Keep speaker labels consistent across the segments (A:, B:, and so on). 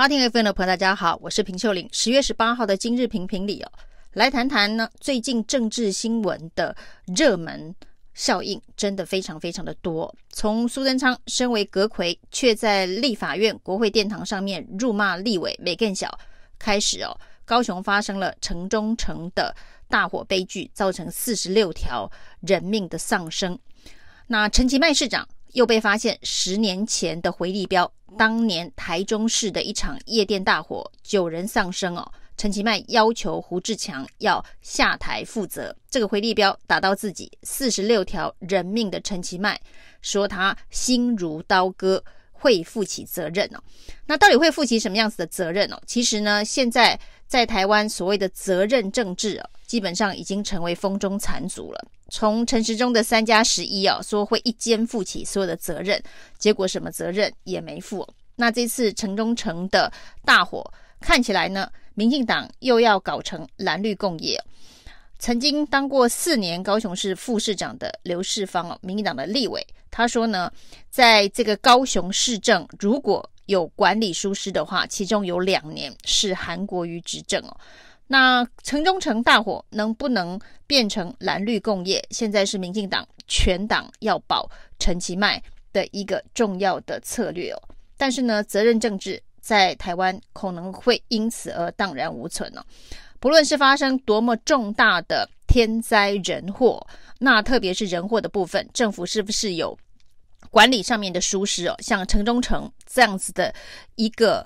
A: 好，听 FM 的朋友，大家好，我是平秀玲。十月十八号的今日评评里哦，来谈谈呢最近政治新闻的热门效应，真的非常非常的多。从苏贞昌身为阁魁，却在立法院国会殿堂上面辱骂立委没更小开始哦，高雄发生了城中城的大火悲剧，造成四十六条人命的丧生。那陈其迈市长又被发现十年前的回力镖。当年台中市的一场夜店大火，九人丧生哦。陈其迈要求胡志强要下台负责，这个回力镖打到自己四十六条人命的陈其迈说他心如刀割，会负起责任哦。那到底会负起什么样子的责任哦？其实呢，现在在台湾所谓的责任政治哦，基本上已经成为风中残烛了。从陈时中的三加十一啊，说会一肩负起所有的责任，结果什么责任也没负。那这次城中城的大火，看起来呢，民进党又要搞成蓝绿共业。曾经当过四年高雄市副市长的刘世芳哦，民进党的立委，他说呢，在这个高雄市政如果有管理疏失的话，其中有两年是韩国瑜执政哦。那城中城大火能不能变成蓝绿共业？现在是民进党全党要保陈其迈的一个重要的策略哦。但是呢，责任政治在台湾可能会因此而荡然无存哦。不论是发生多么重大的天灾人祸，那特别是人祸的部分，政府是不是有管理上面的疏失哦？像城中城这样子的一个。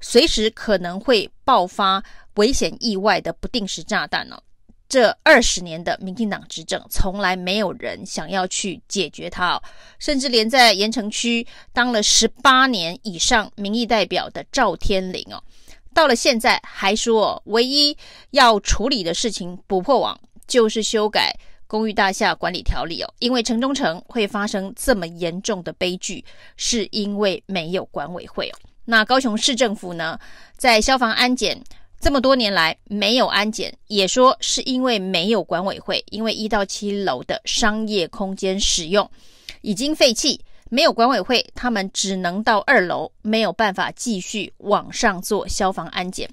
A: 随时可能会爆发危险意外的不定时炸弹呢、哦？这二十年的民进党执政，从来没有人想要去解决它、哦。甚至连在盐城区当了十八年以上民意代表的赵天麟哦，到了现在还说，唯一要处理的事情不破网，就是修改公寓大厦管理条例哦。因为城中城会发生这么严重的悲剧，是因为没有管委会哦。那高雄市政府呢，在消防安检这么多年来没有安检，也说是因为没有管委会，因为一到七楼的商业空间使用已经废弃，没有管委会，他们只能到二楼，没有办法继续往上做消防安检。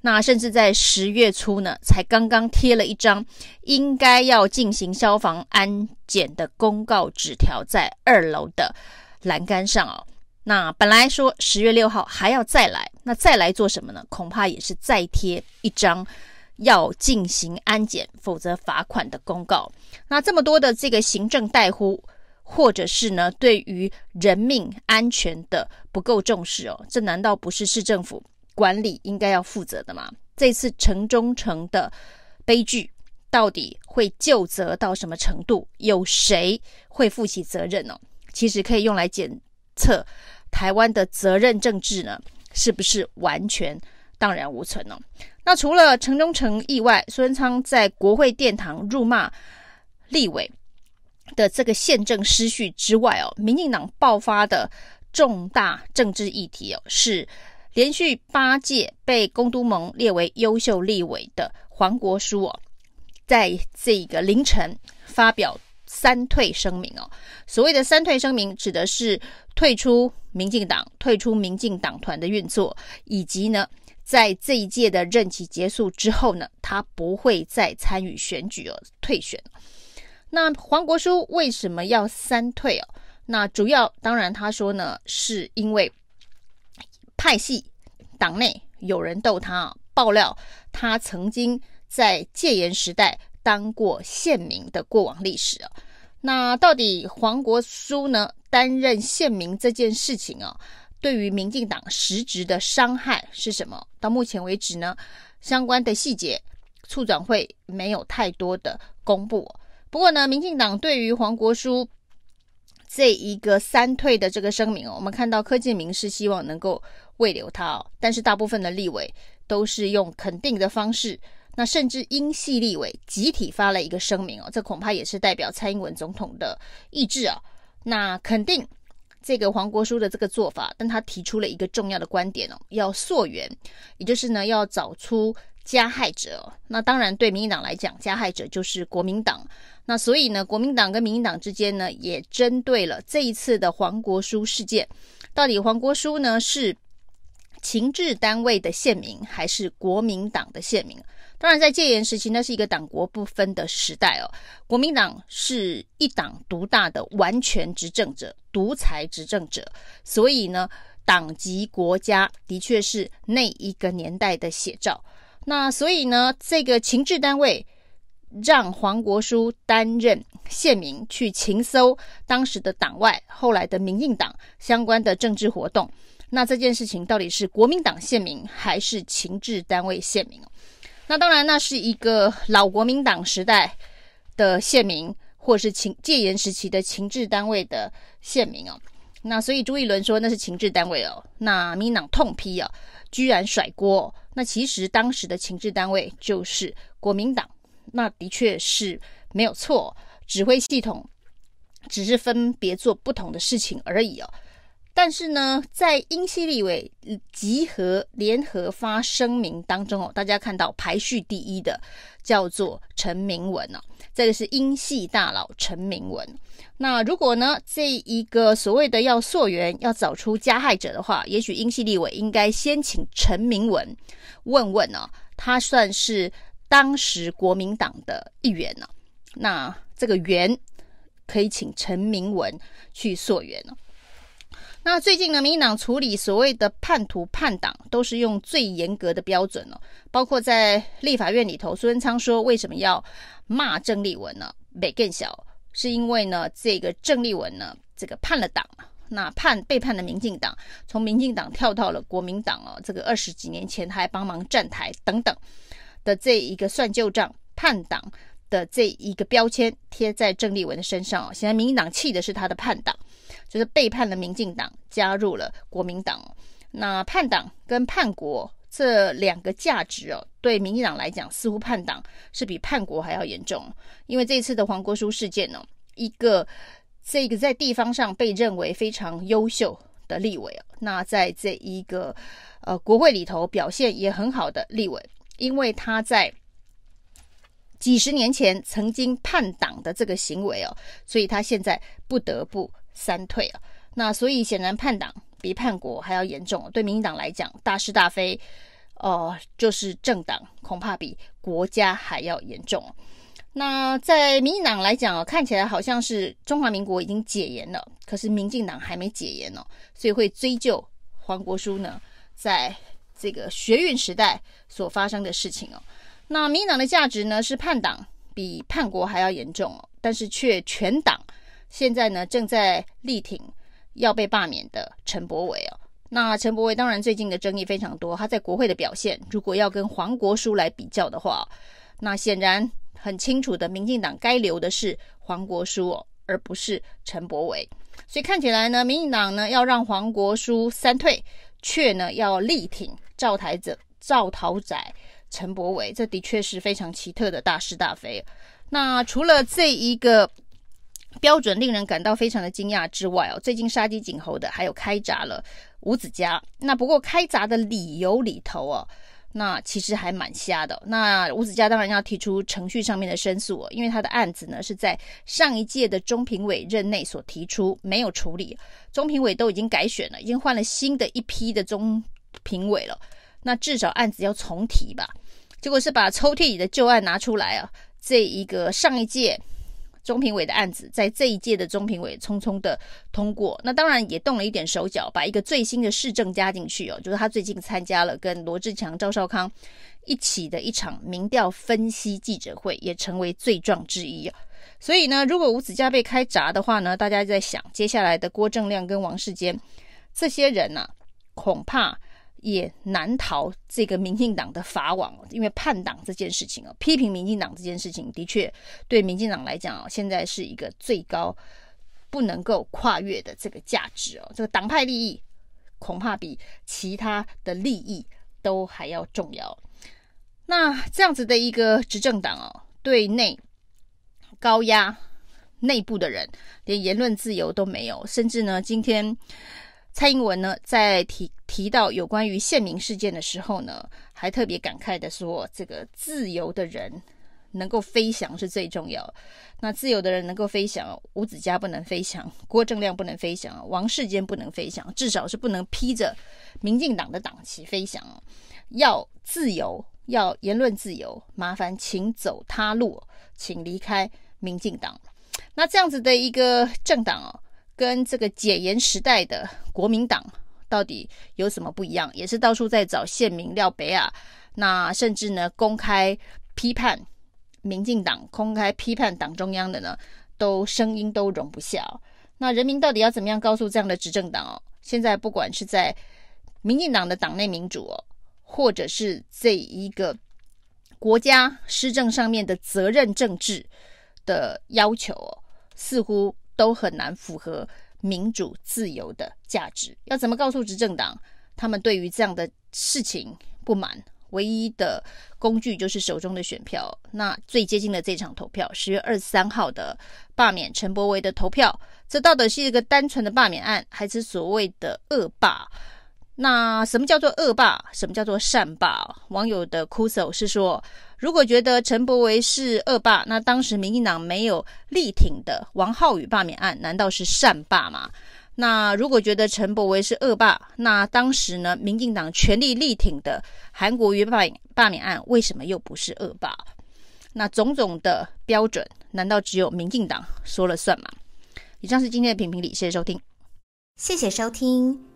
A: 那甚至在十月初呢，才刚刚贴了一张应该要进行消防安检的公告纸条在二楼的栏杆上哦。那本来说十月六号还要再来，那再来做什么呢？恐怕也是再贴一张要进行安检，否则罚款的公告。那这么多的这个行政怠忽，或者是呢对于人命安全的不够重视哦，这难道不是市政府管理应该要负责的吗？这次城中城的悲剧到底会就责到什么程度？有谁会负起责任呢？其实可以用来检测。台湾的责任政治呢，是不是完全荡然无存呢？那除了城中城意外，苏贞昌在国会殿堂辱骂立委的这个宪政失序之外哦，民进党爆发的重大政治议题哦，是连续八届被公都盟列为优秀立委的黄国书哦，在这个凌晨发表。三退声明哦，所谓的三退声明指的是退出民进党、退出民进党团的运作，以及呢，在这一届的任期结束之后呢，他不会再参与选举哦，退选。那黄国书为什么要三退哦？那主要当然他说呢，是因为派系党内有人逗他，爆料他曾经在戒严时代。当过县民的过往历史啊，那到底黄国书呢担任县民这件事情啊，对于民进党实质的伤害是什么？到目前为止呢，相关的细节，促转会没有太多的公布。不过呢，民进党对于黄国书这一个三退的这个声明，我们看到柯建铭是希望能够慰留他哦，但是大部分的立委都是用肯定的方式。那甚至英系立委集体发了一个声明哦，这恐怕也是代表蔡英文总统的意志啊。那肯定这个黄国书的这个做法，但他提出了一个重要的观点哦，要溯源，也就是呢要找出加害者。那当然对民进党来讲，加害者就是国民党。那所以呢，国民党跟民进党之间呢，也针对了这一次的黄国书事件，到底黄国书呢是情治单位的县民还是国民党的县民？当然，在戒严时期，那是一个党国不分的时代哦。国民党是一党独大的完全执政者、独裁执政者，所以呢，党及国家的确是那一个年代的写照。那所以呢，这个情治单位让黄国书担任县民去情搜当时的党外、后来的民进党相关的政治活动。那这件事情到底是国民党县民还是情治单位县民？那当然，那是一个老国民党时代的县民，或是情戒严时期的情治单位的县民哦。那所以朱一伦说那是情治单位哦。那民党痛批哦，居然甩锅。那其实当时的情治单位就是国民党，那的确是没有错，指挥系统只是分别做不同的事情而已哦。但是呢，在英系立委集合联合发声明当中哦，大家看到排序第一的叫做陈明文哦，这个是英系大佬陈明文。那如果呢，这一个所谓的要溯源，要找出加害者的话，也许英系立委应该先请陈明文问问呢，他算是当时国民党的一员呢？那这个源可以请陈明文去溯源呢？那最近呢，民进党处理所谓的叛徒叛党，都是用最严格的标准哦。包括在立法院里头，苏贞昌说为什么要骂郑丽文呢？北更小是因为呢，这个郑丽文呢，这个叛了党，那叛背叛了民进党，从民进党跳到了国民党哦。这个二十几年前他还帮忙站台等等的这一个算旧账叛党的这一个标签贴在郑丽文的身上哦。显然民进党气的是他的叛党。就是背叛了民进党，加入了国民党。那叛党跟叛国这两个价值哦，对民进党来讲，似乎叛党是比叛国还要严重。因为这次的黄国书事件呢，一个这个在地方上被认为非常优秀的立委哦，那在这一个呃国会里头表现也很好的立委，因为他在几十年前曾经叛党的这个行为哦，所以他现在不得不。三退啊，那所以显然叛党比叛国还要严重。对民进党来讲，大是大非，哦、呃，就是政党恐怕比国家还要严重。那在民进党来讲啊，看起来好像是中华民国已经解严了，可是民进党还没解严哦，所以会追究黄国书呢，在这个学运时代所发生的事情哦。那民进党的价值呢，是叛党比叛国还要严重哦，但是却全党。现在呢，正在力挺要被罢免的陈柏惟哦。那陈柏惟当然最近的争议非常多，他在国会的表现，如果要跟黄国书来比较的话，那显然很清楚的，民进党该留的是黄国书哦，而不是陈柏惟。所以看起来呢，民进党呢要让黄国书三退，却呢要力挺赵台子赵桃仔陈柏伟，这的确是非常奇特的大是大非。那除了这一个。标准令人感到非常的惊讶之外哦，最近杀鸡儆猴的还有开闸了吴子嘉。那不过开闸的理由里头哦，那其实还蛮瞎的。那吴子嘉当然要提出程序上面的申诉哦，因为他的案子呢是在上一届的中评委任内所提出，没有处理。中评委都已经改选了，已经换了新的一批的中评委了。那至少案子要重提吧？结果是把抽屉里的旧案拿出来啊，这一个上一届。中评委的案子在这一届的中评委匆匆的通过，那当然也动了一点手脚，把一个最新的市政加进去哦，就是他最近参加了跟罗志强、赵少康一起的一场民调分析记者会，也成为罪状之一。所以呢，如果吴子嘉被开闸的话呢，大家在想接下来的郭正亮跟王世坚这些人呢、啊，恐怕。也难逃这个民进党的法网，因为叛党这件事情哦，批评民进党这件事情的确对民进党来讲哦，现在是一个最高不能够跨越的这个价值哦，这个党派利益恐怕比其他的利益都还要重要。那这样子的一个执政党哦，对内高压内部的人，连言论自由都没有，甚至呢，今天。蔡英文呢，在提提到有关于县民事件的时候呢，还特别感慨的说：“这个自由的人能够飞翔是最重要。那自由的人能够飞翔，吴子嘉不能飞翔，郭正亮不能飞翔，王世坚不能飞翔，至少是不能披着民进党的党旗飞翔。要自由，要言论自由，麻烦请走他路，请离开民进党。那这样子的一个政党哦，跟这个解严时代的国民党到底有什么不一样？也是到处在找县民廖北亚，那甚至呢公开批判民进党，公开批判党中央的呢，都声音都容不下。那人民到底要怎么样告诉这样的执政党哦？现在不管是在民进党的党内民主哦，或者是这一个国家施政上面的责任政治的要求哦，似乎都很难符合。民主自由的价值要怎么告诉执政党，他们对于这样的事情不满？唯一的工具就是手中的选票。那最接近的这场投票，十月二十三号的罢免陈柏惟的投票，这到底是一个单纯的罢免案，还是所谓的恶霸？那什么叫做恶霸？什么叫做善霸？网友的哭诉是说，如果觉得陈柏惟是恶霸，那当时民进党没有力挺的王浩宇罢免案，难道是善霸吗？那如果觉得陈柏惟是恶霸，那当时呢，民进党全力力挺的韩国瑜罢免罢免案，为什么又不是恶霸？那种种的标准，难道只有民进党说了算吗？以上是今天的评评理，谢谢收听，
B: 谢谢收听。